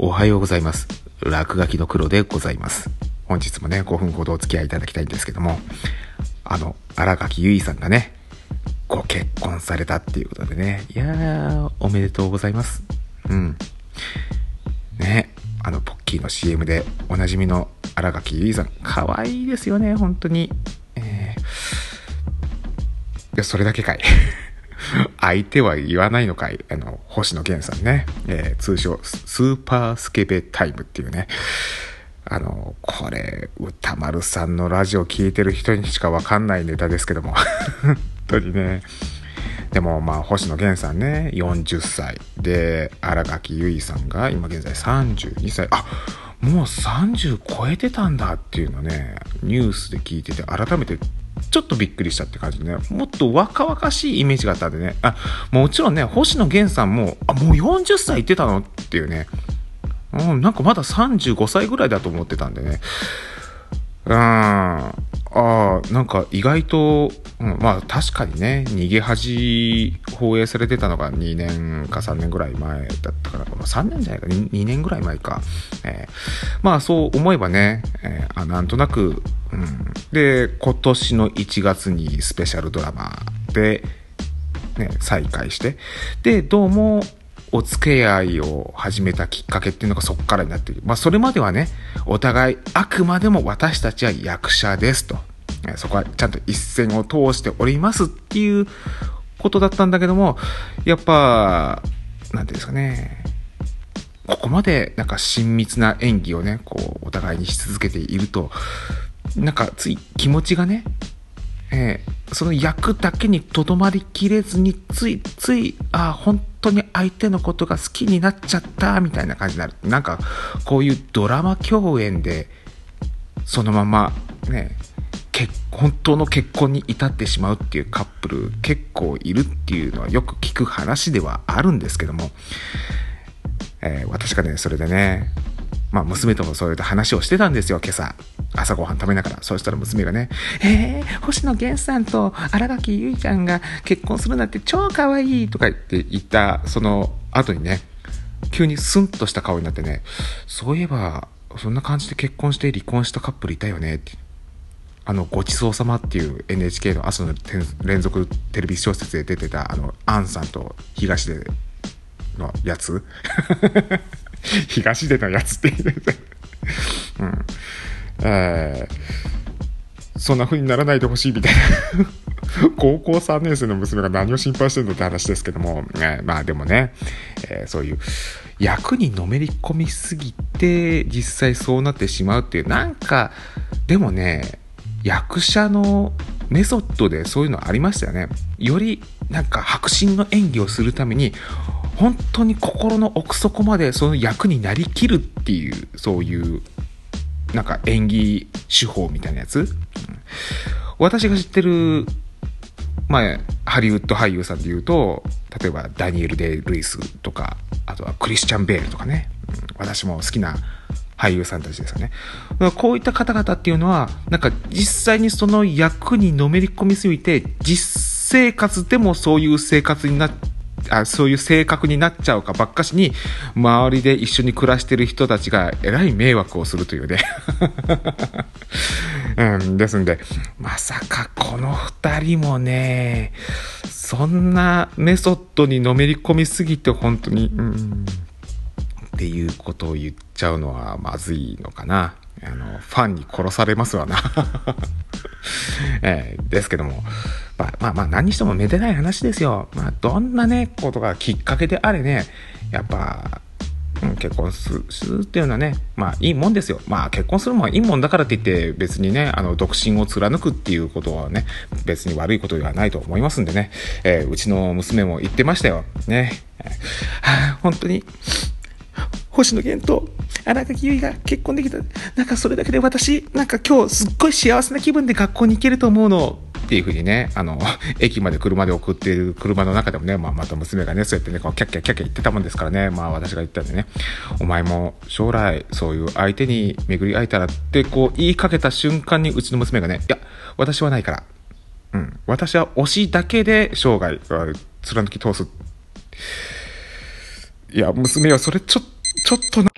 おはようございます。落書きの黒でございます。本日もね、5分ほどお付き合いいただきたいんですけども、あの、荒垣結衣さんがね、ご結婚されたっていうことでね、いやー、おめでとうございます。うん。ね、あの、ポッキーの CM でおなじみの荒垣結衣さん、可愛いですよね、本当に。えー、いや、それだけかい。相手は言わないのかい？あの、星野源さんね。えー、通称、スーパースケベタイムっていうね。あの、これ、歌丸さんのラジオ聴いてる人にしかわかんないネタですけども。本当にね。でも、まあ、星野源さんね、40歳。で、新垣結衣さんが今現在32歳。あもう30超えてたんだっていうのね、ニュースで聞いてて、改めてちょっとびっくりしたって感じでね、もっと若々しいイメージがあったんでね、あ、もちろんね、星野源さんも、あ、もう40歳いってたのっていうね、うん、なんかまだ35歳ぐらいだと思ってたんでね、うん、ああ、なんか意外と、うん、まあ確かにね、逃げ恥放映されてたのが2年か3年ぐらい前だったから、まあ、3年じゃないか。2, 2年ぐらい前か。えー、まあそう思えばね、えー、あなんとなく、うん、で、今年の1月にスペシャルドラマで、ね、再開して、で、どうも、お付き合いを始めたきっかけっていうのがそこからになっている。まあ、それまではね、お互い、あくまでも私たちは役者ですと。そこはちゃんと一線を通しておりますっていうことだったんだけども、やっぱ、なんていうんですかね、ここまでなんか親密な演技をね、こう、お互いにし続けていると、なんかつい気持ちがね、えー、その役だけにとどまりきれずについついあ本当に相手のことが好きになっちゃったみたいな感じになる。なんかこういうドラマ共演でそのままね結本当の結婚に至ってしまうっていうカップル結構いるっていうのはよく聞く話ではあるんですけども、えー、私がねそれでねまあ娘ともそうやって話をしてたんですよ今朝。朝ごはん食べながら。そうしたら娘がね、えー、星野源さんと新垣結衣ちゃんが結婚するなんて超可愛いとか言って言った、その後にね、急にスンとした顔になってね、そういえば、そんな感じで結婚して離婚したカップルいたよねって。あの、ごちそうさまっていう NHK の朝の連続テレビ小説で出てた、あの、アンさんと東出のやつ 東出のやつって言ってうん。えー、そんな風にならないでほしいみたいな。高校3年生の娘が何を心配してるのって話ですけども、えー、まあでもね、えー、そういう役にのめり込みすぎて実際そうなってしまうっていうなんかでもね役者のメソッドでそういうのありましたよね。よりなんか迫真の演技をするために本当に心の奥底までその役になりきるっていうそういうなんか演技手法みたいなやつ、うん、私が知ってる、まあ、ハリウッド俳優さんで言うと、例えばダニエル・デイ・ルイスとか、あとはクリスチャン・ベールとかね、うん、私も好きな俳優さんたちですよね。こういった方々っていうのは、なんか実際にその役にのめり込みすぎて、実生活でもそういう生活になっ、あそういう性格になっちゃうかばっかしに周りで一緒に暮らしてる人たちがえらい迷惑をするというね。うん、ですんで。まさかこの2人もねそんなメソッドにのめり込みすぎて本当にうん。っていうことを言っちゃうのはまずいのかな。あのファンに殺されますわな えー、ですけどもまあまあまあ何にしてもめでない話ですよ。まあどんなね、ことがきっかけであれね、やっぱ、うん、結婚するっていうのはね、まあいいもんですよ。まあ結婚するもんはいいもんだからって言って別にね、あの独身を貫くっていうことはね、別に悪いことではないと思いますんでね、えー、うちの娘も言ってましたよ。ね。はあ、本当に、星野源と荒垣結衣が結婚できた。なんかそれだけで私、なんか今日すっごい幸せな気分で学校に行けると思うの。っていうふうにね、あの、駅まで車で送っている車の中でもね、まあ、また娘がね、そうやってね、こうキャッキャキャッキャ言ってたもんですからね、まあ私が言ったんでね、お前も将来そういう相手に巡り会えたらってこう言いかけた瞬間にうちの娘がね、いや、私はないから。うん。私は推しだけで生涯貫き通す。いや、娘はそれちょっと、ちょっとな、